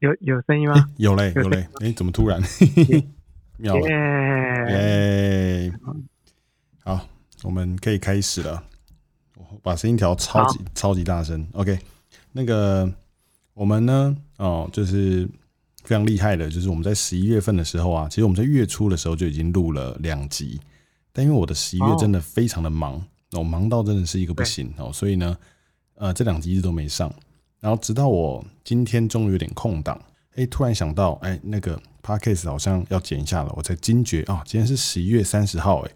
有有声音吗？有嘞，有嘞。哎，怎么突然？妙了！耶！好，我们可以开始了。我把声音调超级超级大声。OK，那个我们呢？哦，就是非常厉害的，就是我们在十一月份的时候啊，其实我们在月初的时候就已经录了两集。但因为我的十一月真的非常的忙，我忙到真的是一个不行哦，所以呢，呃，这两集一直都没上。然后直到我今天终于有点空档，哎，突然想到，哎，那个 podcast 好像要剪一下了，我才惊觉啊，今天是十一月三十号，哎，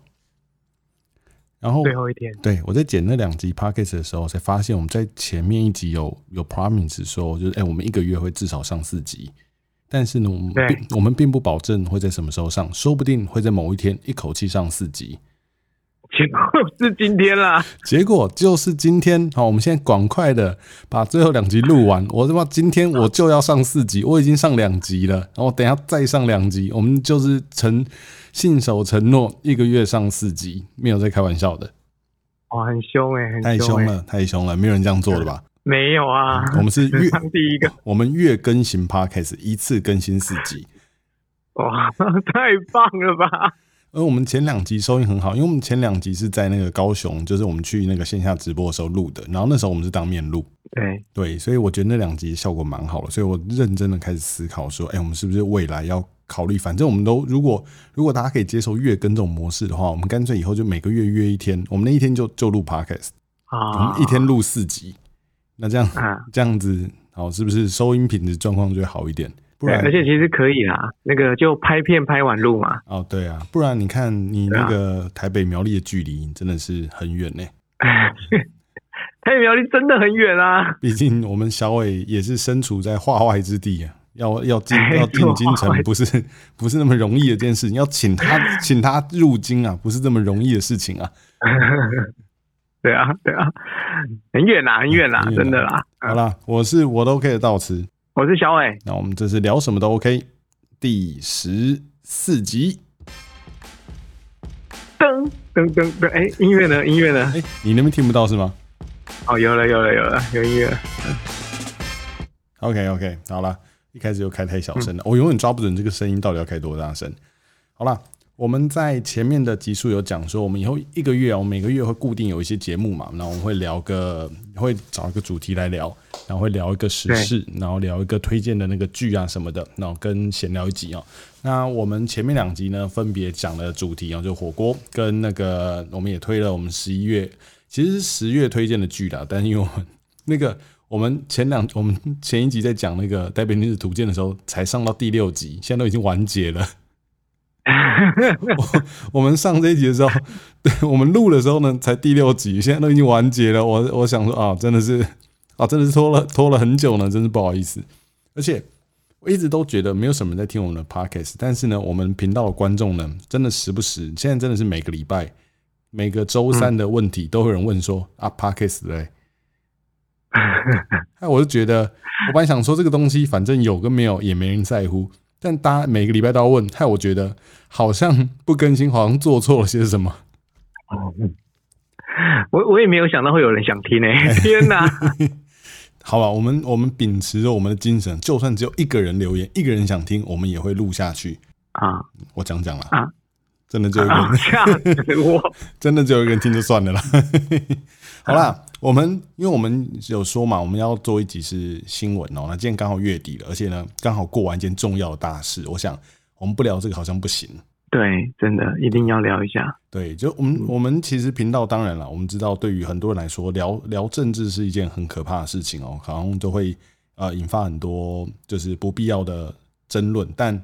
然后最后一天，对我在剪那两集 podcast 的时候，才发现我们在前面一集有有 promise 说，就是哎，我们一个月会至少上四集，但是呢，我们并我们并不保证会在什么时候上，说不定会在某一天一口气上四集。结果是今天啦！结果就是今天，好，我们现在赶快的把最后两集录完。我他妈今天我就要上四集，我已经上两集了，然后等下再上两集，我们就是承信守承诺，一个月上四集，没有在开玩笑的。哇，很凶哎，太凶了，太凶了，没有人这样做的吧？没有啊，我们是月第一个，我们月更新 podcast，一次更新四集。哇，太棒了吧！而我们前两集收音很好，因为我们前两集是在那个高雄，就是我们去那个线下直播的时候录的，然后那时候我们是当面录，对。对，所以我觉得那两集效果蛮好的，所以我认真的开始思考说，哎，我们是不是未来要考虑，反正我们都如果如果大家可以接受月更这种模式的话，我们干脆以后就每个月约一天，我们那一天就就录 podcast，啊，我们一天录四集，那这样这样子，好，是不是收音品质状况就会好一点？对，而且其实可以啦，那个就拍片拍完录嘛。哦，对啊，不然你看你那个台北苗栗的距离真的是很远呢。台北苗栗真的很远啊，毕竟我们小伟也是身处在化外之地啊，要要进要进京城 不是不是那么容易的一件事情，要请他请他入京啊，不是这么容易的事情啊。对啊，对啊，很远啦，很远啦，真的啦。好啦，我是我都可以到此。我是小伟，那我们这次聊什么都 OK。第十四集，噔噔噔噔，哎，音乐呢？音乐呢？哎，你那边听不到是吗？哦，有了，有了，有了，有音乐。OK OK，好了，一开始又开太小声了，我永远抓不准这个声音到底要开多大声。好了。我们在前面的集数有讲说，我们以后一个月，我们每个月会固定有一些节目嘛，然后我们会聊个，会找一个主题来聊，然后会聊一个时事，然后聊一个推荐的那个剧啊什么的，然后跟闲聊一集哦。那我们前面两集呢，分别讲了主题啊，就火锅跟那个，我们也推了我们十一月，其实是十月推荐的剧啦，但是因为我们那个我们前两，我们前一集在讲那个《台北女子图鉴》的时候，才上到第六集，现在都已经完结了。我我们上这一集的时候，对我们录的时候呢，才第六集，现在都已经完结了。我我想说啊，真的是啊，真的是拖了拖了很久呢，真是不好意思。而且我一直都觉得没有什么人在听我们的 podcast，但是呢，我们频道的观众呢，真的时不时，现在真的是每个礼拜、每个周三的问题，都有人问说啊，podcast 嘞。那 我就觉得，我本来想说这个东西，反正有跟没有也没人在乎。但大家每个礼拜都要问，害我觉得好像不更新，好像做错了些什么。我我也没有想到会有人想听诶！天哪！好吧，我们我们秉持着我们的精神，就算只有一个人留言，一个人想听，我们也会录下去啊！我讲讲了啊，真的只有一个人，吓死我！真的只有一个人听就算了啦。好啦。我们因为我们有说嘛，我们要做一集是新闻哦。那今天刚好月底了，而且呢，刚好过完一件重要的大事。我想我们不聊这个好像不行。对，真的一定要聊一下。对，就我们我们其实频道当然了，我们知道对于很多人来说，聊聊政治是一件很可怕的事情哦，好像都会呃引发很多就是不必要的争论。但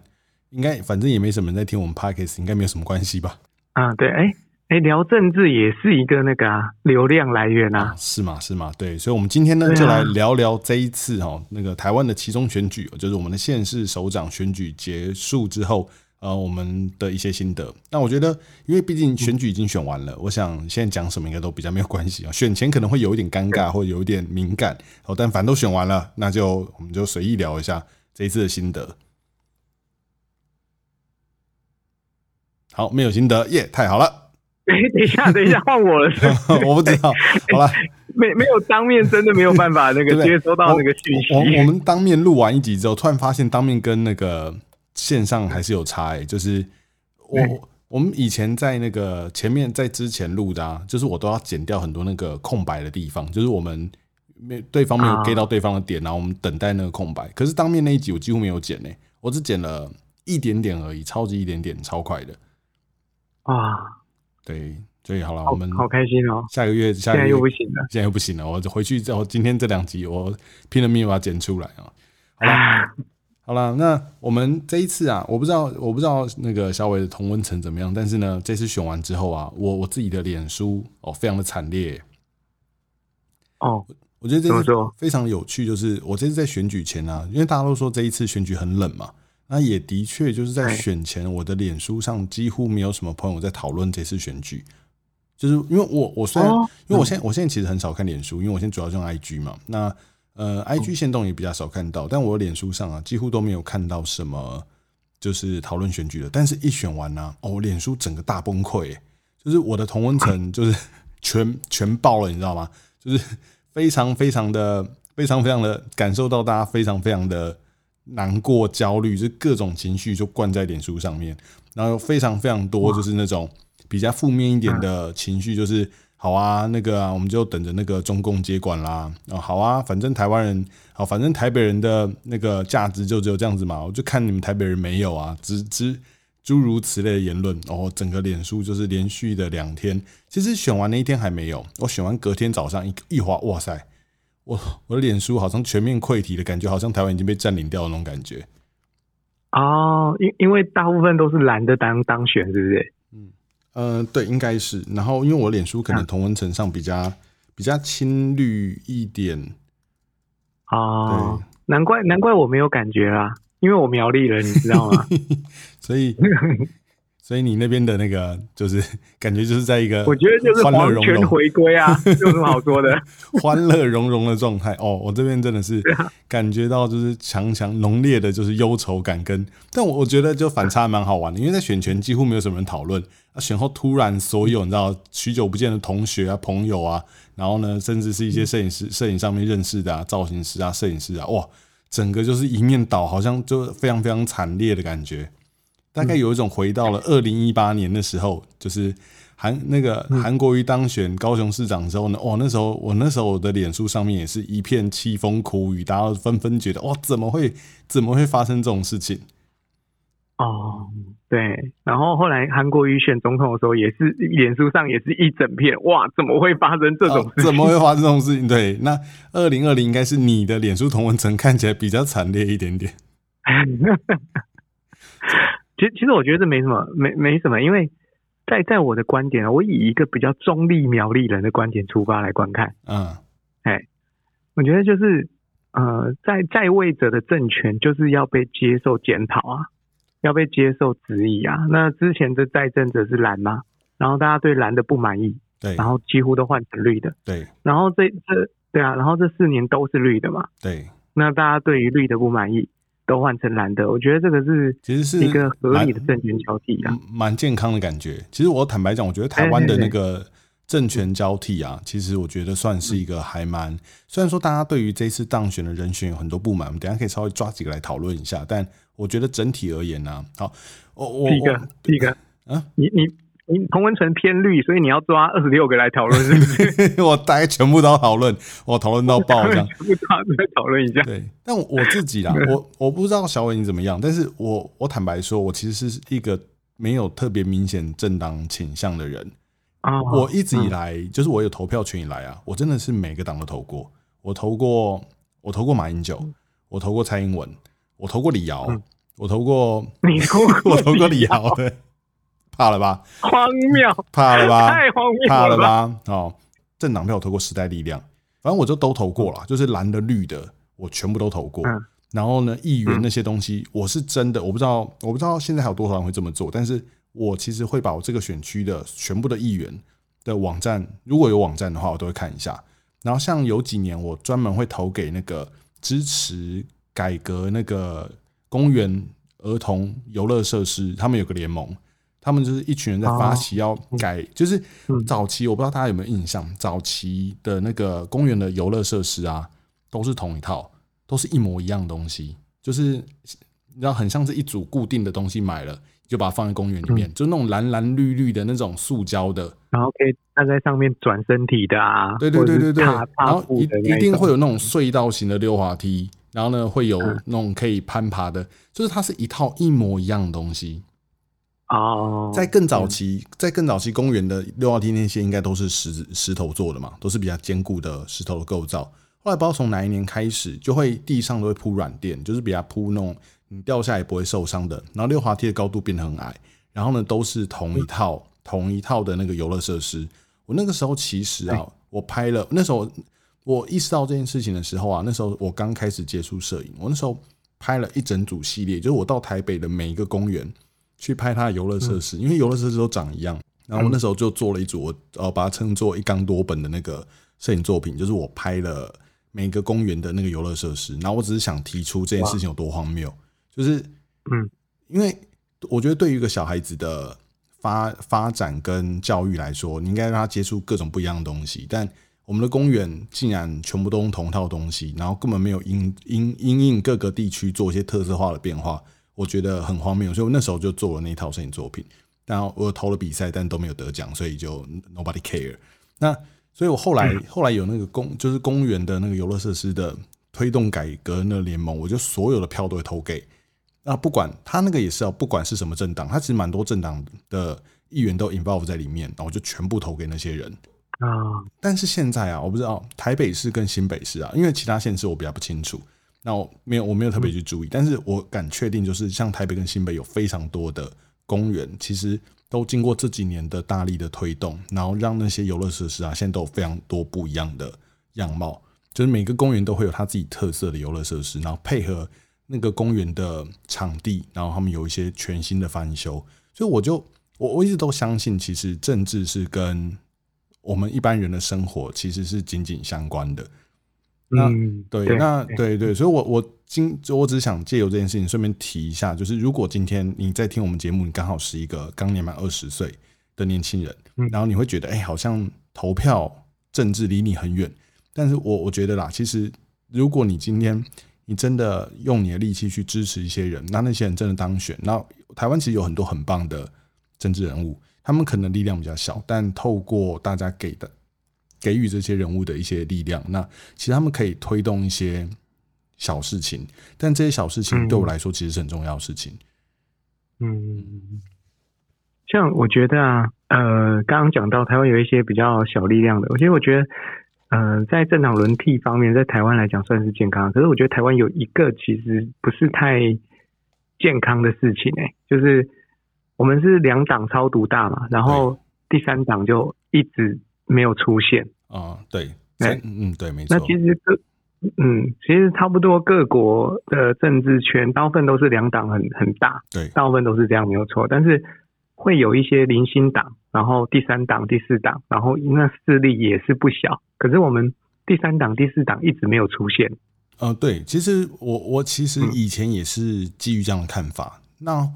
应该反正也没什么人在听我们 podcast，应该没有什么关系吧？啊，对，哎。哎，聊政治也是一个那个啊，流量来源啊，是吗？是吗？对，所以，我们今天呢，就来聊聊这一次哈，那个台湾的其中选举，就是我们的县市首长选举结束之后，呃，我们的一些心得。那我觉得，因为毕竟选举已经选完了，我想现在讲什么应该都比较没有关系啊。选前可能会有一点尴尬，或者有一点敏感，哦，但反正都选完了，那就我们就随意聊一下这一次的心得。好，没有心得耶，太好了。哎，等一下，等一下，换我了。我不知道。好了，没没有当面，真的没有办法那个 接收到那个讯息。我我们当面录完一集之后，突然发现当面跟那个线上还是有差诶。就是我我们以前在那个前面在之前录的啊，就是我都要剪掉很多那个空白的地方，就是我们没对方没有 get 到对方的点，然后我们等待那个空白。可是当面那一集我几乎没有剪呢，我只剪了一点点而已，超级一点点，超快的。啊，对。所以好了，我们好开心哦！下个月，下个月又不行了，现在又不行了。我回去之后，今天这两集我拼了命把它剪出来啊！好了，好了，那我们这一次啊，我不知道，我不知道那个小伟的同温层怎么样，但是呢，这次选完之后啊，我我自己的脸书哦，非常的惨烈哦。我觉得这次非常有趣，就是我这次在选举前啊，因为大家都说这一次选举很冷嘛，那也的确就是在选前，我的脸书上几乎没有什么朋友在讨论这次选举。就是因为我我虽然因为我现在我现在其实很少看脸书，因为我现在主要用 IG 嘛。那呃，IG 线动也比较少看到，但我脸书上啊，几乎都没有看到什么就是讨论选举的。但是一选完呢，哦，脸书整个大崩溃，就是我的同温层 就是全全爆了，你知道吗？就是非常非常的非常非常的感受到大家非常非常的难过、焦虑，就各种情绪就灌在脸书上面，然后非常非常多就是那种。比较负面一点的情绪就是好啊，那个啊，我们就等着那个中共接管啦。啊，好啊，反正台湾人好，反正台北人的那个价值就只有这样子嘛。我就看你们台北人没有啊，只只诸如此类的言论。然哦，整个脸书就是连续的两天，其实选完那一天还没有，我选完隔天早上一一划，哇塞，我我的脸书好像全面溃体的感觉，好像台湾已经被占领掉的那种感觉。哦，因因为大部分都是蓝的当当选，是不是？嗯。呃，对，应该是。然后，因为我脸书可能同文层上比较比较青绿一点哦，难怪难怪我没有感觉啦，因为我苗栗人，你知道吗？所以。所以你那边的那个就是 感觉就是在一个，我觉得就是黄泉回归啊，有什么好说的？欢乐融融的状态。哦，我这边真的是感觉到就是强强浓烈的，就是忧愁感跟，但我我觉得就反差蛮好玩的，因为在选前几乎没有什么人讨论，啊，选后突然所有你知道许久不见的同学啊、朋友啊，然后呢，甚至是一些摄影师、摄影上面认识的啊、造型师啊、摄影师啊，哇，整个就是一面倒，好像就非常非常惨烈的感觉。大概有一种回到了二零一八年的时候，就是韩那个韩国瑜当选高雄市长之后呢，哇，那时候我那时候我的脸书上面也是一片凄风苦雨，大家纷纷觉得哇，怎么会怎么会发生这种事情？哦，对，然后后来韩国瑜选总统的时候，也是脸书上也是一整片，哇，怎么会发生这种事？怎么会发生这种事情？对，那二零二零应该是你的脸书同文层看起来比较惨烈一点点。其实，其实我觉得这没什么，没没什么，因为在在我的观点啊，我以一个比较中立苗栗人的观点出发来观看，嗯，哎，我觉得就是呃，在在位者的政权就是要被接受检讨啊，要被接受质疑啊。那之前的在政者是蓝嘛，然后大家对蓝的不满意，对，然后几乎都换成绿的，对，然后这这对啊，然后这四年都是绿的嘛，对，那大家对于绿的不满意。都换成蓝的，我觉得这个是其实是一个合理的政权交替啊，蛮健康的感觉。其实我坦白讲，我觉得台湾的那个政权交替啊，其实我觉得算是一个还蛮。虽然说大家对于这次当选的人选有很多不满，我们等下可以稍微抓几个来讨论一下。但我觉得整体而言呢，好，我我第一个第一个啊，你你。你同温层偏绿，所以你要抓二十六个来讨论，是不是？我大概全部都讨论，我讨论到爆这样，全部抓来讨论一下。对，但我自己啦，我我不知道小伟你怎么样，但是我我坦白说，我其实是一个没有特别明显政党倾向的人啊。我一直以来，就是我有投票权以来啊，我真的是每个党都投过。我投过，我投过马英九，我投过蔡英文，我投过李瑶，我投过你投，我投过李瑶，对。怕了吧？荒谬！怕了吧？太荒谬！怕了吧？哦，政党票我投过时代力量，反正我就都投过了，就是蓝的、绿的，我全部都投过。然后呢，议员那些东西，我是真的，我不知道，我不知道现在还有多少人会这么做。但是我其实会把我这个选区的全部的议员的网站，如果有网站的话，我都会看一下。然后像有几年，我专门会投给那个支持改革那个公园儿童游乐设施，他们有个联盟。他们就是一群人在发起要改，就是早期我不知道大家有没有印象，早期的那个公园的游乐设施啊，都是同一套，都是一模一样的东西，就是你知道很像是一组固定的东西买了。就把它放在公园里面，就那种蓝蓝绿绿的那种塑胶的，然后可以站在上面转身体的啊，对对对对对，然后一一定会有那种隧道型的溜滑梯，然后呢会有那种可以攀爬的，就是它是一套一模一样的东西。哦，在更早期，在更早期公园的溜滑梯那些应该都是石石头做的嘛，都是比较坚固的石头的构造。后来不知道从哪一年开始，就会地上都会铺软垫，就是比较铺那种。你掉下也不会受伤的。然后溜滑梯的高度变得很矮，然后呢都是同一套同一套的那个游乐设施。我那个时候其实啊，我拍了那时候我意识到这件事情的时候啊，那时候我刚开始接触摄影，我那时候拍了一整组系列，就是我到台北的每一个公园去拍它的游乐设施，因为游乐设施都长一样。然后我那时候就做了一组，我呃把它称作一缸多本的那个摄影作品，就是我拍了每个公园的那个游乐设施。然后我只是想提出这件事情有多荒谬。就是，嗯，因为我觉得对于一个小孩子的发发展跟教育来说，你应该让他接触各种不一样的东西。但我们的公园竟然全部都用同套东西，然后根本没有因因因应各个地区做一些特色化的变化，我觉得很荒谬。所以我那时候就做了那套摄影作品，然后我投了比赛，但都没有得奖，所以就 nobody care。那所以我后来后来有那个公就是公园的那个游乐设施的推动改革那联盟，我就所有的票都会投给。那不管他那个也是哦，不管是什么政党，他其实蛮多政党的议员都 involve 在里面，然后我就全部投给那些人啊。但是现在啊，我不知道台北市跟新北市啊，因为其他县市我比较不清楚，那我没有我没有特别去注意，但是我敢确定，就是像台北跟新北有非常多的公园，其实都经过这几年的大力的推动，然后让那些游乐设施啊，现在都有非常多不一样的样貌，就是每个公园都会有它自己特色的游乐设施，然后配合。那个公园的场地，然后他们有一些全新的翻修，所以我就我我一直都相信，其实政治是跟我们一般人的生活其实是紧紧相关的。那对，那对对，所以我我今我只是想借由这件事情，顺便提一下，就是如果今天你在听我们节目，你刚好是一个刚年满二十岁的年轻人，然后你会觉得，哎，好像投票政治离你很远，但是我我觉得啦，其实如果你今天。你真的用你的力气去支持一些人，那那些人真的当选。那台湾其实有很多很棒的政治人物，他们可能力量比较小，但透过大家给的给予这些人物的一些力量，那其实他们可以推动一些小事情。但这些小事情对我来说其实是很重要的事情。嗯，像我觉得啊，呃，刚刚讲到台湾有一些比较小力量的，其实我觉得。呃，在政党轮替方面，在台湾来讲算是健康。可是我觉得台湾有一个其实不是太健康的事情哎，就是我们是两党超独大嘛，然后第三党就一直没有出现。啊，对，嗯嗯对，没错。那其实各嗯，其实差不多各国的政治圈大部分都是两党很很大，对，大部分都是这样没有错。但是会有一些零星党，然后第三党、第四党，然后那势力也是不小。可是我们第三党、第四党一直没有出现。呃，对，其实我我其实以前也是基于这样的看法。那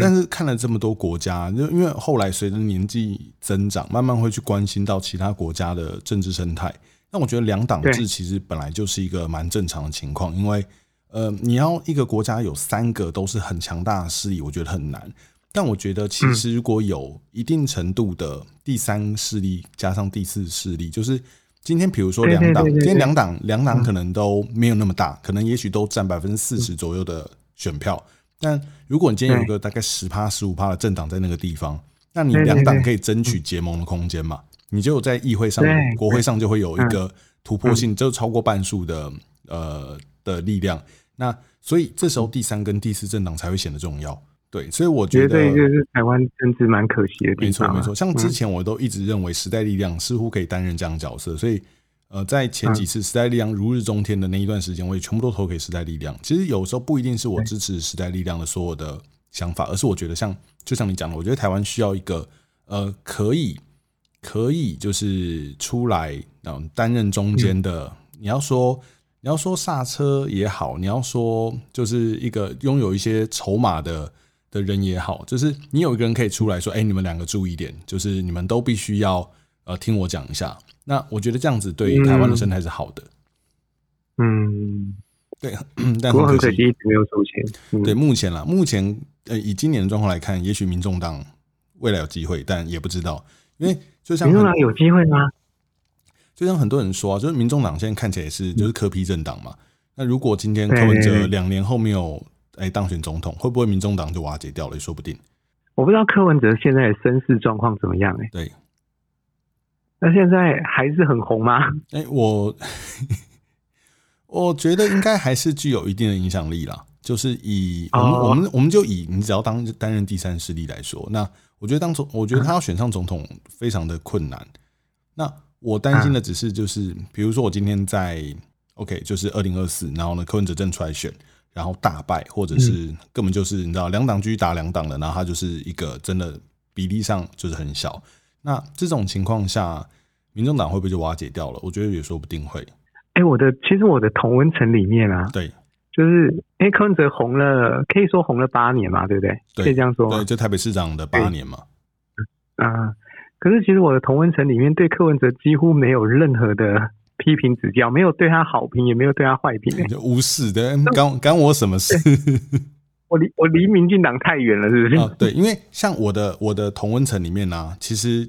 但是看了这么多国家，就因为后来随着年纪增长，慢慢会去关心到其他国家的政治生态。那我觉得两党制其实本来就是一个蛮正常的情况，因为呃，你要一个国家有三个都是很强大的势力，我觉得很难。但我觉得其实如果有一定程度的第三势力加上第四势力，就是今天，比如说两党，今天两党两党可能都没有那么大，可能也许都占百分之四十左右的选票。但如果你今天有一个大概十趴、十五趴的政党在那个地方，那你两党可以争取结盟的空间嘛？你就在议会上、国会上就会有一个突破性，就超过半数的呃的力量。那所以这时候第三跟第四政党才会显得重要。对，所以我觉得就是台湾政治蛮可惜的没错，没错。像之前我都一直认为时代力量似乎可以担任这样角色，所以呃，在前几次时代力量如日中天的那一段时间，我也全部都投给时代力量。其实有时候不一定是我支持时代力量的所有的想法，而是我觉得像就像你讲的，我觉得台湾需要一个呃，可以可以就是出来嗯担任中间的。你要说你要说刹车也好，你要说就是一个拥有一些筹码的。的人也好，就是你有一个人可以出来说，哎，你们两个注意点，就是你们都必须要呃听我讲一下。那我觉得这样子对台湾的生态是好的。嗯，对，但很可惜一直没有出现。对，目前啦，目前呃以今年的状况来看，也许民众党未来有机会，但也不知道，因为就像民众党有机会吗？就像很多人说啊，就是民众党现在看起来是就是科批政党嘛。那如果今天柯文哲两年后没有哎当选总统，会不会民众党就瓦解掉了？也说不定。我不知道柯文哲现在的身世状况怎么样哎。对。那现在还是很红吗？哎，我我觉得应该还是具有一定的影响力啦。就是以我们我们我们就以你只要当担任第三势力来说，那我觉得当总我觉得他要选上总统非常的困难。那我担心的只是就是，比如说我今天在 OK，就是二零二四，然后呢柯文哲正出来选，然后大败，或者是根本就是你知道两党继续打两党的，然后他就是一个真的比例上就是很小。那这种情况下，民众党会不会就瓦解掉了？我觉得也说不定会。哎，我的其实我的同温层里面啊，对，就是哎柯文哲红了，可以说红了八年嘛，对不对？可以这样说。对，就台北市长的八年嘛。啊。可是，其实我的同温层里面对柯文哲几乎没有任何的批评指教，没有对他好评，也没有对他坏评，就无视的，干干我什么事？我离我离民进党太远了，是不是？啊，对，因为像我的我的同温层里面呢，其实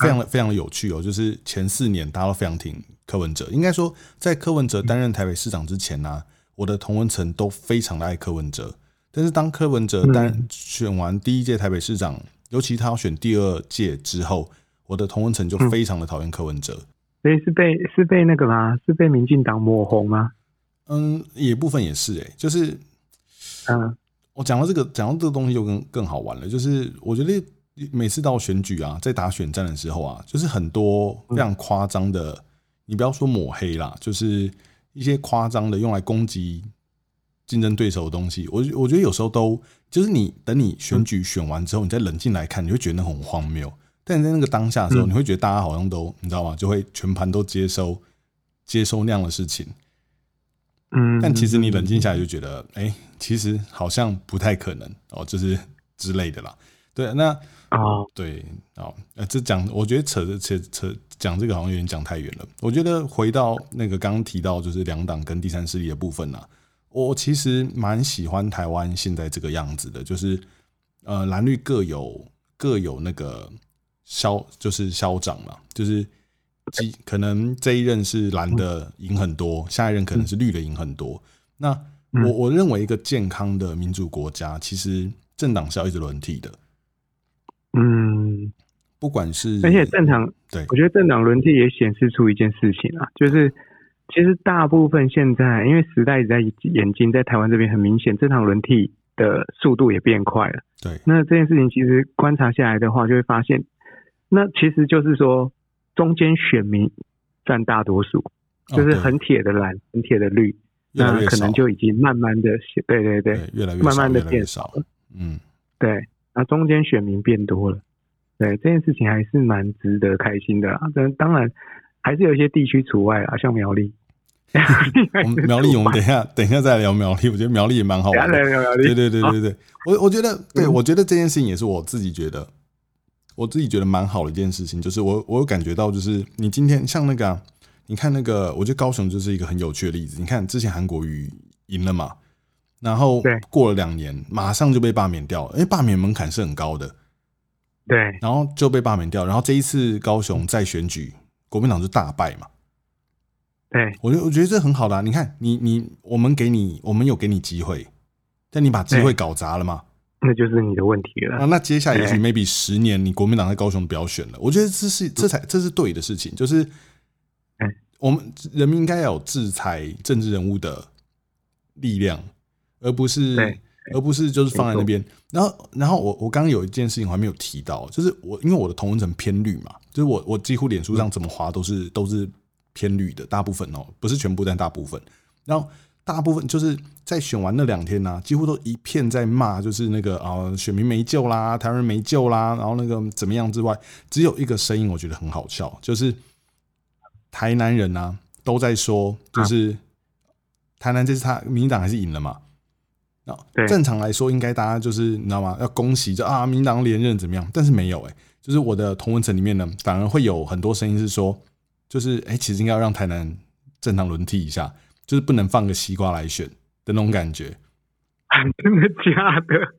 非常的非常的有趣哦，就是前四年大家都非常挺柯文哲，应该说在柯文哲担任台北市长之前呢，我的同温层都非常的爱柯文哲，但是当柯文哲担选完第一届台北市长。尤其他要选第二届之后，我的同文层就非常的讨厌柯文哲。所以是被是被那个吗？是被民进党抹红吗？嗯，也部分也是哎，就是嗯，我讲到这个讲到这个东西就更更好玩了。就是我觉得每次到选举啊，在打选战的时候啊，就是很多非常夸张的，你不要说抹黑啦，就是一些夸张的用来攻击。竞争对手的东西，我我觉得有时候都就是你等你选举选完之后，你再冷静来看，你会觉得那很荒谬。但在那个当下的时候，你会觉得大家好像都你知道吗？就会全盘都接收接收那样的事情。嗯，但其实你冷静下来就觉得，哎，其实好像不太可能哦，就是之类的啦。对，那啊，对哦，呃，这讲我觉得扯扯扯讲这个好像有点讲太远了。我觉得回到那个刚刚提到就是两党跟第三势力的部分呢。我其实蛮喜欢台湾现在这个样子的，就是呃蓝绿各有各有那个消，就是消长嘛，就是几可能这一任是蓝的赢很多，下一任可能是绿的赢很多。那我我认为一个健康的民主国家，其实政党是要一直轮替的。嗯，不管是而且正常，对我觉得政党轮替也显示出一件事情啊，就是。其实大部分现在，因为时代在演进，在台湾这边很明显，政党轮替的速度也变快了。对，那这件事情其实观察下来的话，就会发现，那其实就是说，中间选民占大多数，就是很铁的蓝，很铁的绿，那可能就已经慢慢的，对对对，越来越慢慢的变少了。嗯，对，那中间选民变多了，对这件事情还是蛮值得开心的啊。但当然。还是有一些地区除外啊，像苗栗。我们 苗栗，我们等一下，等一下再聊苗栗。我觉得苗栗也蛮好玩的。对对对对对，我我觉得，对我觉得这件事情也是我自己觉得，我自己觉得蛮好的一件事情。就是我我有感觉到，就是你今天像那个，你看那个，我觉得高雄就是一个很有趣的例子。你看之前韩国瑜赢了嘛，然后过了两年，马上就被罢免掉了，因为罢免门槛是很高的。对，然后就被罢免掉。然后这一次高雄再选举。国民党就大败嘛？对，我觉我觉得这很好的。你看，你你我们给你，我们有给你机会，但你把机会搞砸了嘛？那就是你的问题了。啊，那接下来也许 maybe 十年，你国民党在高雄不要选了。我觉得这是这才这是对的事情，就是，我们人民应该要有制裁政治人物的力量，而不是。而不是就是放在那边，然后，然后我我刚刚有一件事情我还没有提到，就是我因为我的同文层偏绿嘛，就是我我几乎脸书上怎么滑都是都是偏绿的，大部分哦，不是全部，但大部分。然后大部分就是在选完那两天呢，几乎都一片在骂，就是那个啊，选民没救啦，台湾人没救啦，然后那个怎么样之外，只有一个声音我觉得很好笑，就是台南人呢都在说，就是台南这次他民进党还是赢了嘛。那正常来说，应该大家就是你知道吗？要恭喜就啊，民党连任怎么样？但是没有哎，就是我的同文层里面呢，反而会有很多声音是说，就是哎，其实应该要让台南正常轮替一下，就是不能放个西瓜来选的那种感觉。真的假的？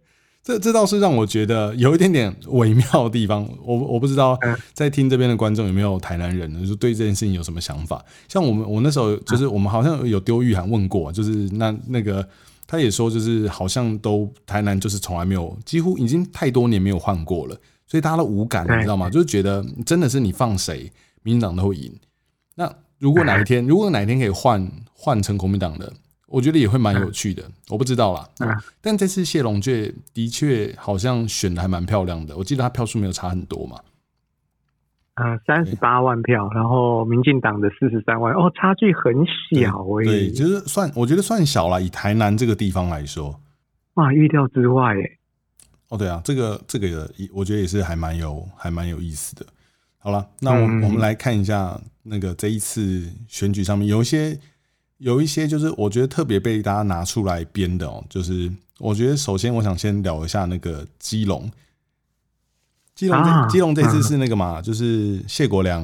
这这倒是让我觉得有一点点微妙的地方。我我不知道在听这边的观众有没有台南人呢？就对这件事情有什么想法？像我们我那时候就是我们好像有丢玉函问过，就是那那个他也说，就是好像都台南就是从来没有，几乎已经太多年没有换过了，所以大家都无感，你知道吗？就是觉得真的是你放谁，民进党都会赢。那如果哪一 天，如果哪一天可以换换成国民党的？我觉得也会蛮有趣的，我不知道啦。嗯但这次谢龙介的确好像选的还蛮漂亮的，我记得他票数没有差很多嘛。啊，三十八万票，然后民进党的四十三万，哦，差距很小诶。对，就是算，我觉得算小了，以台南这个地方来说。哇，预料之外诶。哦，对啊，这个这个，我觉得也是还蛮有还蛮有意思的。好了，那我我们来看一下那个这一次选举上面有一些。有一些就是我觉得特别被大家拿出来编的哦，就是我觉得首先我想先聊一下那个基隆，基隆这基隆这次是那个嘛，就是谢国良，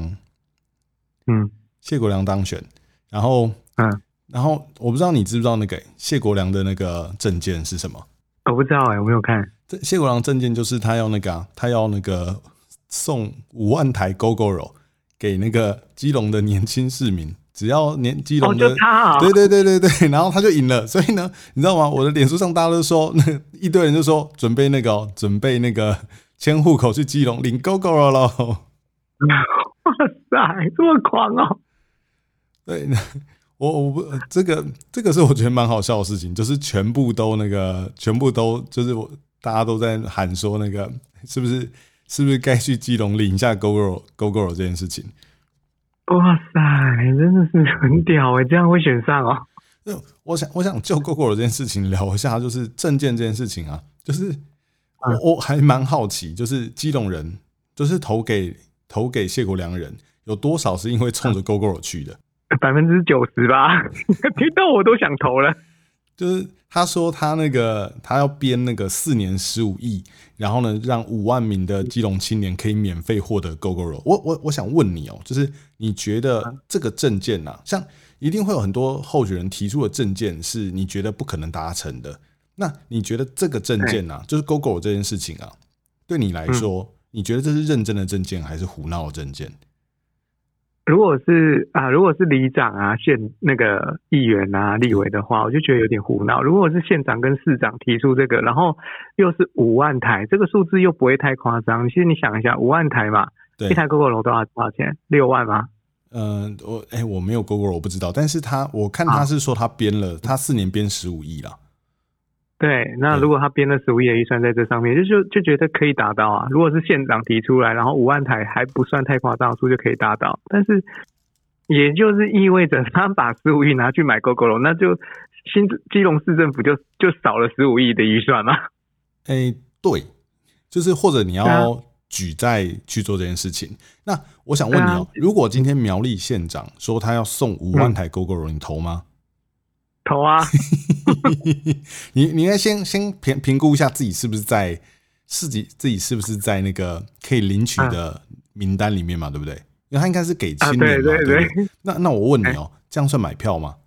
嗯，谢国良当选，然后嗯，然后我不知道你知不知道那个谢国良的那个证件是什么？我不知道哎，我没有看。这谢国良证件就是他要那个他要那个送五万台 GoGo 给那个基隆的年轻市民。只要年基隆的，对对对对对，然后他就赢了。所以呢，你知道吗？我的脸书上大家都说，那一堆人就说准备那个，准备那个迁户口去基隆领 GoGo 了。哇塞，这么狂哦！对，我我不这个这个是我觉得蛮好笑的事情，就是全部都那个，全部都就是我大家都在喊说那个是不是是不是该去基隆领一下 GoGo GoGo 这件事情。哇塞，真的是很屌哎！这样会选上哦。那我想，我想就 GoGo 这件事情聊一下，就是证件这件事情啊，就是我我还蛮好奇，就是基隆人，就是投给投给谢国良人，有多少是因为冲着 GoGo 去的？百分之九十吧，听到我都想投了。就是他说他那个他要编那个四年十五亿，然后呢让五万名的基隆青年可以免费获得 GoGo 肉。我我我想问你哦，就是你觉得这个证件呐，像一定会有很多候选人提出的证件是你觉得不可能达成的。那你觉得这个证件呐，就是 GoGo 这件事情啊，对你来说，你觉得这是认真的证件还是胡闹的证件？如果是啊，如果是里长啊、县那个议员啊、立委的话，我就觉得有点胡闹。如果是县长跟市长提出这个，然后又是五万台，这个数字又不会太夸张。其实你想一下，五万台嘛，一台 GoGo 楼多少多少钱？六万吗？嗯，我哎，我没有 GoGo 我不知道。但是他我看他是说他编了，他四年编十五亿了。对，那如果他编了十五亿的预算在这上面，就就就觉得可以达到啊。如果是县长提出来，然后五万台还不算太夸张，数就可以达到。但是，也就是意味着他把十五亿拿去买 GoGo 龙，那就新基隆市政府就就少了十五亿的预算嘛。哎，对，就是或者你要举债去做这件事情。那我想问你哦，如果今天苗栗县长说他要送五万台 GoGo 龙，你投吗？投啊！你你应该先先评评估一下自己是不是在自己自己是不是在那个可以领取的名单里面嘛？对不对？因为他应该是给青年嘛，对对？那那我问你哦，这样算买票吗？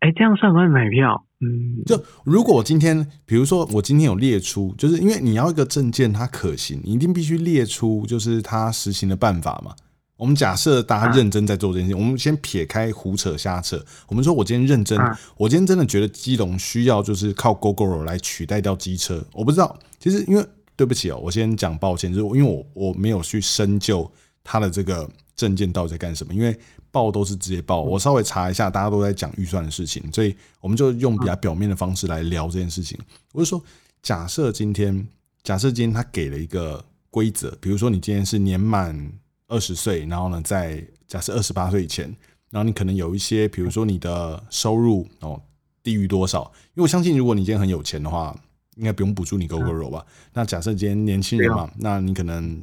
哎，这样算不算买票？嗯，就如果我今天，比如说我今天有列出，就是因为你要一个证件它可行，你一定必须列出就是它实行的办法嘛。我们假设大家认真在做这件事情，我们先撇开胡扯瞎扯。我们说，我今天认真，我今天真的觉得基隆需要就是靠 GoGo 来取代掉机车。我不知道，其实因为对不起哦，我先讲抱歉，就是因为我我没有去深究它的这个证件到底在干什么，因为报都是直接报。我稍微查一下，大家都在讲预算的事情，所以我们就用比较表面的方式来聊这件事情。我就说，假设今天，假设今天他给了一个规则，比如说你今天是年满。二十岁，然后呢，在假设二十八岁以前，然后你可能有一些，比如说你的收入哦低于多少？因为我相信，如果你今天很有钱的话，应该不用补助你 GoGo 吧？那假设今天年轻人嘛，那你可能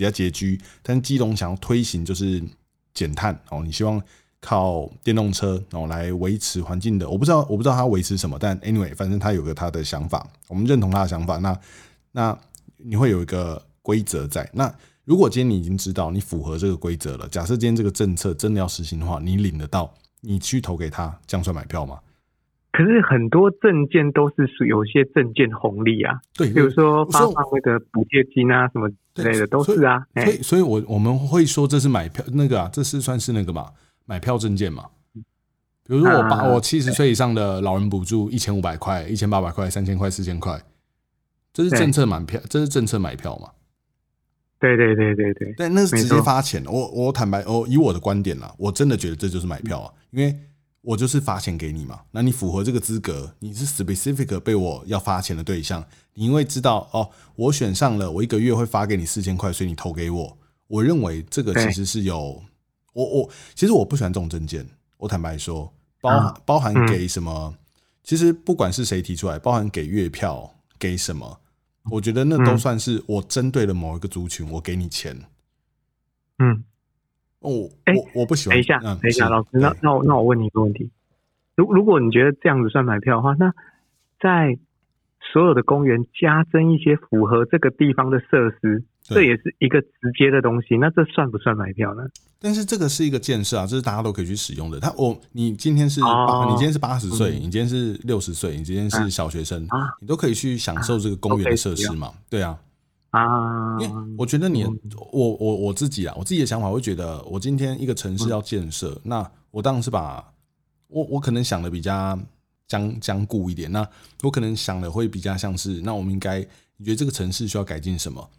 比较拮据，但基隆想要推行就是减碳哦，你希望靠电动车然后来维持环境的。我不知道，我不知道他维持什么，但 anyway，反正他有个他的想法，我们认同他的想法。那那你会有一个规则在。那如果今天你已经知道你符合这个规则了，假设今天这个政策真的要实行的话，你领得到，你去投给他，这样算买票吗？可是很多证件都是属有些证件红利啊，对，比如说发放那个补贴金啊什么之类的都是啊。所以，所以我我们会说这是买票那个啊，这是算是那个嘛，买票证件嘛。比如说我把我七十岁以上的老人补助一千五百块、一千八百块、三千块、四千块，这是政策买票，这是政策买票嘛？对对对对对。但那是直接发钱。我我坦白，我以我的观点啦，我真的觉得这就是买票啊，因为。我就是发钱给你嘛，那你符合这个资格，你是 specific 被我要发钱的对象。你因为知道哦，我选上了，我一个月会发给你四千块，所以你投给我。我认为这个其实是有我我其实我不喜欢这种证件。我坦白说，包包含给什么，其实不管是谁提出来，包含给月票给什么，我觉得那都算是我针对了某一个族群，我给你钱。嗯。哦，哎，我不喜欢。等一下，等一下，老师，那那我那我问你一个问题：如如果你觉得这样子算买票的话，那在所有的公园加增一些符合这个地方的设施，这也是一个直接的东西，那这算不算买票呢？但是这个是一个建设啊，这是大家都可以去使用的。他，我，你今天是八，你今天是八十岁，你今天是六十岁，你今天是小学生，你都可以去享受这个公园的设施嘛？对啊。啊，因为我觉得你，我我我自己啊，我自己的想法会觉得，我今天一个城市要建设，那我当然是把，我我可能想的比较僵僵固一点，那我可能想的会比较像是，那我们应该，你觉得这个城市需要改进什么？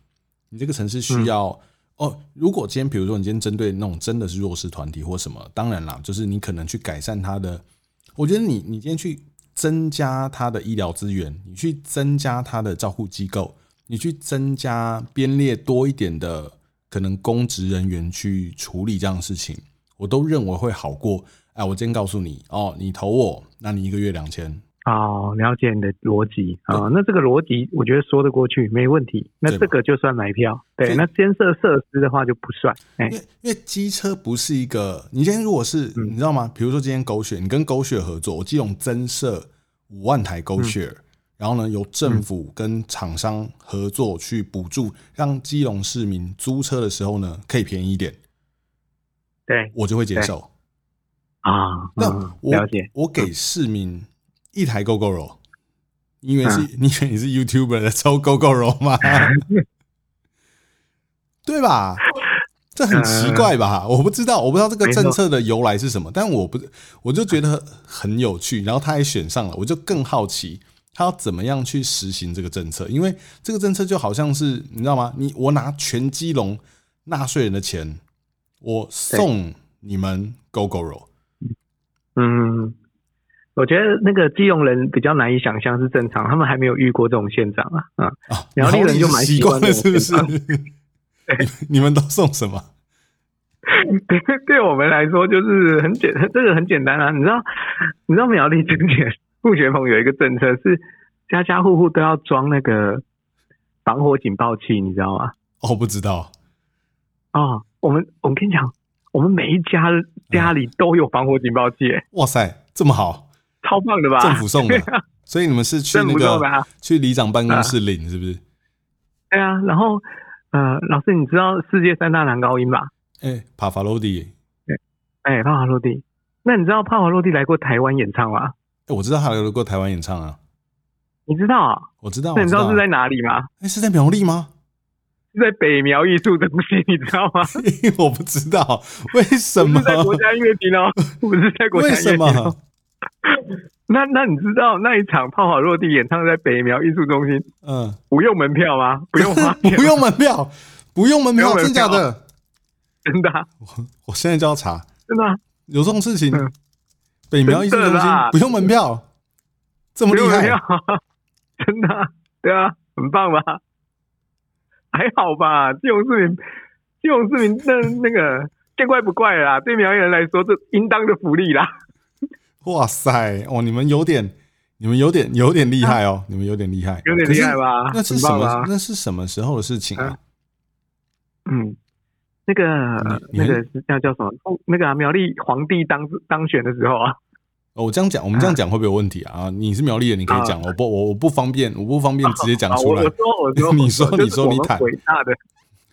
你这个城市需要哦，如果今天比如说你今天针对那种真的是弱势团体或什么，当然啦，就是你可能去改善他的，我觉得你你今天去增加他的医疗资源，你去增加他的照护机构。你去增加编列多一点的可能公职人员去处理这样的事情，我都认为会好过。哎，我今天告诉你哦，你投我，那你一个月两千。哦，了解你的逻辑啊，那这个逻辑我觉得说得过去，没问题。那这个就算买票，对。那建设设施的话就不算。因为因为机车不是一个，你今天如果是你知道吗？比如说今天狗血，你跟狗血合作，我基隆增设五万台狗血。然后呢，由政府跟厂商合作去补助，让基隆市民租车的时候呢，可以便宜一点。对，我就会接受。啊，那我了解。我给市民一台 GO GO 肉，因为是，你以为你是 YouTuber 抽 GO GO 肉吗？对吧？这很奇怪吧？我不知道，我不知道这个政策的由来是什么，但我不，我就觉得很有趣。然后他还选上了，我就更好奇。他要怎么样去实行这个政策？因为这个政策就好像是你知道吗？你我拿全基隆纳税人的钱，我送你们 GO GO 肉。嗯，我觉得那个基隆人比较难以想象是正常，他们还没有遇过这种县长啊啊！苗栗人就蛮习惯的，是不是？你们都送什么？对，对我们来说就是很简，这个很简单啊！你知道，你知道苗栗之前。傅学鹏有一个政策是家家户户都要装那个防火警报器，你知道吗？哦，不知道。哦，我们我跟你讲，我们每一家家里都有防火警报器。哇塞，这么好，超棒的吧？政府送的，所以你们是去那个去里长办公室领，是不是？对啊。然后，呃，老师，你知道世界三大男高音吧？哎，帕法罗蒂。哎，帕瓦罗蒂。那你知道帕瓦罗蒂来过台湾演唱吗？我知道他来过台湾演唱啊，你知道啊？我知道。那你知道是在哪里吗？哎，是在苗栗吗？是在北苗艺术中心，你知道吗？我不知道为什么在国家音乐厅哦，不是在国家音乐厅。那那你知道那一场《炮火落地》演唱在北苗艺术中心？嗯，不用门票吗？不用 吗？不用门票，不用门票，真的？真的？我我现在就要查，真的？有这种事情？北苗艺术中心不用门票，这么厉害？真的？对啊，很棒吧？还好吧？基隆市民，基隆市民那那个见怪不怪啦。对苗艺人来说，这应当的福利啦。哇塞！哦，你们有点，你们有点有点厉害哦，你们有点厉害，有点厉害吧？那是什么？那是什么时候的事情啊？嗯，那个那个是叫叫什么？那个苗栗皇帝当当选的时候啊。哦，我这样讲，我们这样讲会不会有问题啊？你是苗栗的，你可以讲，我不，我我不方便，我不方便直接讲出来。我说，我说，你说，你说，你坦。伟大的，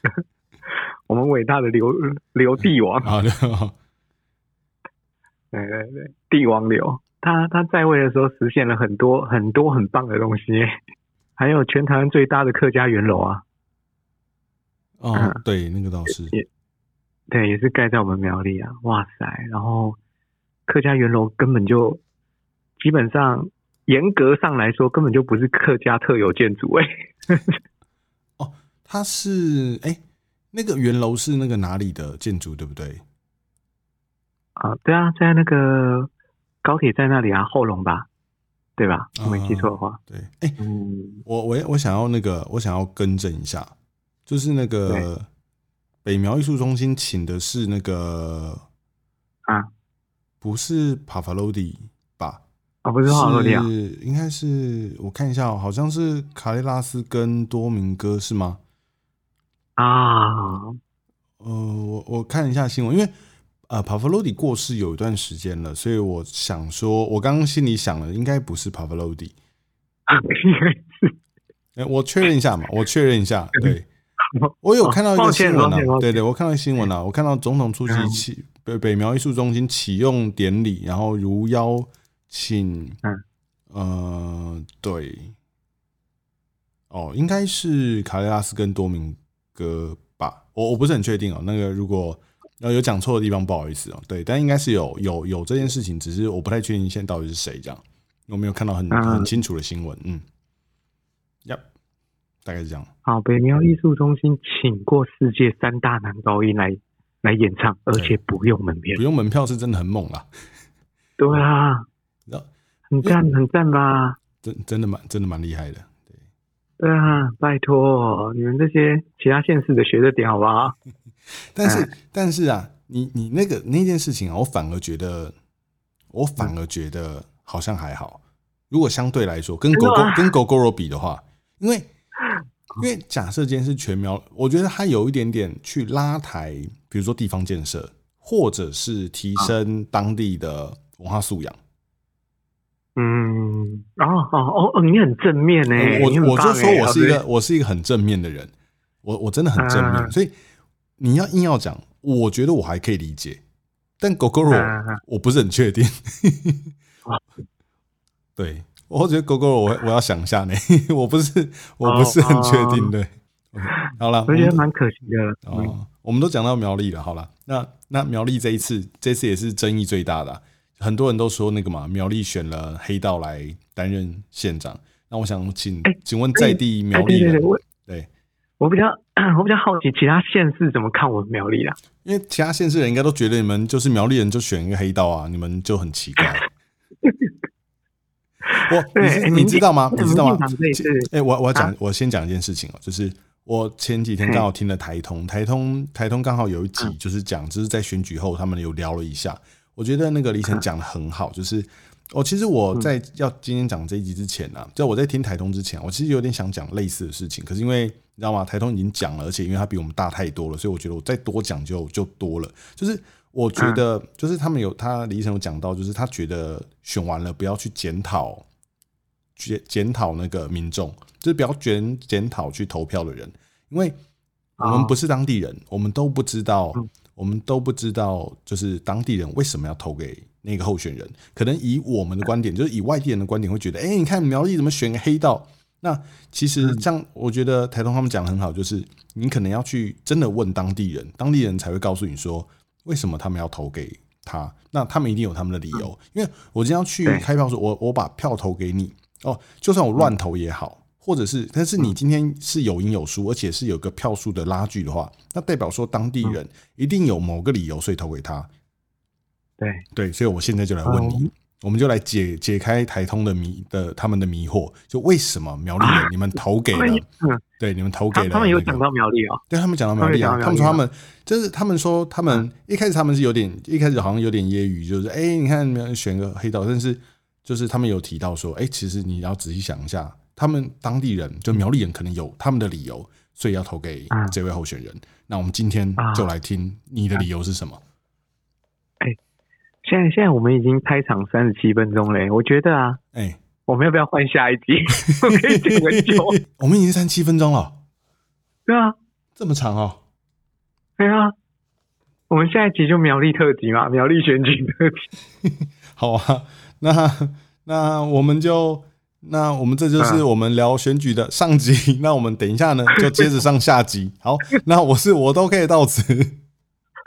我们伟大的刘刘帝王啊，对对对，帝王刘，他他在位的时候实现了很多很多很棒的东西，还有全台湾最大的客家圆楼啊。哦，对，那个倒是，对，也是盖在我们苗栗啊。哇塞，然后。客家圆楼根本就基本上严格上来说根本就不是客家特有建筑哎。哦，它是哎，那个圆楼是那个哪里的建筑对不对？啊，对啊，在那个高铁在那里啊，后龙吧，对吧？我没记错的话，对。哎，嗯，我我我想要那个，我想要更正一下，就是那个北苗艺术中心请的是那个啊。不是帕法罗蒂吧？啊，不是帕法罗蒂啊，应该是我看一下，好像是卡利拉斯跟多明哥是吗？啊，呃，我我看一下新闻，因为呃帕法罗蒂过世有一段时间了，所以我想说，我刚刚心里想了，应该不是帕法罗蒂，应该是。哎，我确认一下嘛，我确认一下，对。我有看到一个新闻啊，对对，我看到新闻啊，我看到总统出席启北北苗艺术中心启用典礼，然后如邀请，嗯，呃，对，哦，应该是卡雷拉斯跟多明哥吧，我我不是很确定哦，那个如果呃有讲错的地方，不好意思哦，对，但应该是有有有这件事情，只是我不太确定现在到底是谁这样，我没有看到很很清楚的新闻，嗯。大概是这样。好，北苗艺术中心请过世界三大男高音来来演唱，而且不用门票。不用门票是真的很猛啊！对啊，很赞很赞吧？真真的蛮真的蛮厉害的。对对啊，拜托你们这些其他县市的学着点好不好？但是但是啊，你你那个那件事情啊，我反而觉得，我反而觉得好像还好。如果相对来说跟狗狗跟狗狗肉比的话，因为。因为假设今天是全苗，我觉得它有一点点去拉抬，比如说地方建设，或者是提升当地的文化素养。嗯，哦哦哦，你很正面呢。我我就说我是一个我是一个很正面的人，我我真的很正面。所以你要硬要讲，我觉得我还可以理解，但狗狗肉我不是很确定。对。我觉得狗狗，我我要想一下呢，我不是我不是很确定，对。好了，我觉得蛮可惜的。哦，我们都讲到苗栗了，好了，那那苗栗这一次，这次也是争议最大的，很多人都说那个嘛，苗栗选了黑道来担任县长。那我想请，请问在地苗栗人，对，我比较 我比较好奇，其他县市怎么看我们苗栗啊？因为其他县市人应该都觉得你们就是苗栗人，就选一个黑道啊，你们就很奇怪。我你你知道吗？你知道吗？哎，我我要讲，我先讲一件事情哦，就是我前几天刚好听了台通，台通台通刚好有一集就是讲，就是在选举后他们有聊了一下，我觉得那个李晨讲的很好，就是我其实我在要今天讲这一集之前呢，在我在听台通之前，我其实有点想讲类似的事情，可是因为你知道吗？台通已经讲了，而且因为他比我们大太多了，所以我觉得我再多讲就就多了，就是我觉得就是他们有他李晨有讲到，就是他觉得选完了不要去检讨。检检讨那个民众，就是不要检检讨去投票的人，因为我们不是当地人，我们都不知道，我们都不知道，就是当地人为什么要投给那个候选人。可能以我们的观点，就是以外地人的观点，会觉得，哎，你看苗栗怎么选个黑道？那其实像我觉得台东他们讲的很好，就是你可能要去真的问当地人，当地人才会告诉你说，为什么他们要投给他。那他们一定有他们的理由，因为我今天要去开票，说我我把票投给你。哦，就算我乱投也好，或者是，但是你今天是有赢有输，而且是有个票数的拉锯的话，那代表说当地人一定有某个理由，所以投给他。对对，所以我现在就来问你，我们就来解解开台通的迷的他们的迷惑，就为什么苗栗人你们投给了？对，你们投给了。他们有讲到苗栗哦，对他们讲到苗栗啊，他们说他们就是他们说他们一开始他们是有点一开始好像有点揶揄，就是哎，你看选个黑道，但是。就是他们有提到说，哎，其实你要仔细想一下，他们当地人就苗栗人可能有他们的理由，所以要投给这位候选人。那我们今天就来听你的理由是什么？哎，现在现在我们已经开场三十七分钟嘞，我觉得啊，哎，我们要不要换下一集？我可以讲很久。我们已经三七分钟了。对啊，这么长哦。对啊，我们下一集就苗栗特辑嘛，苗栗选举特辑。好啊，那那我们就。那我们这就是我们聊选举的上集，那我们等一下呢，就接着上下集。好，那我是我都可以到此，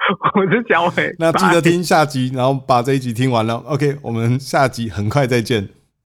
我是小伟。那记得听下集，然后把这一集听完了。OK，我们下集很快再见。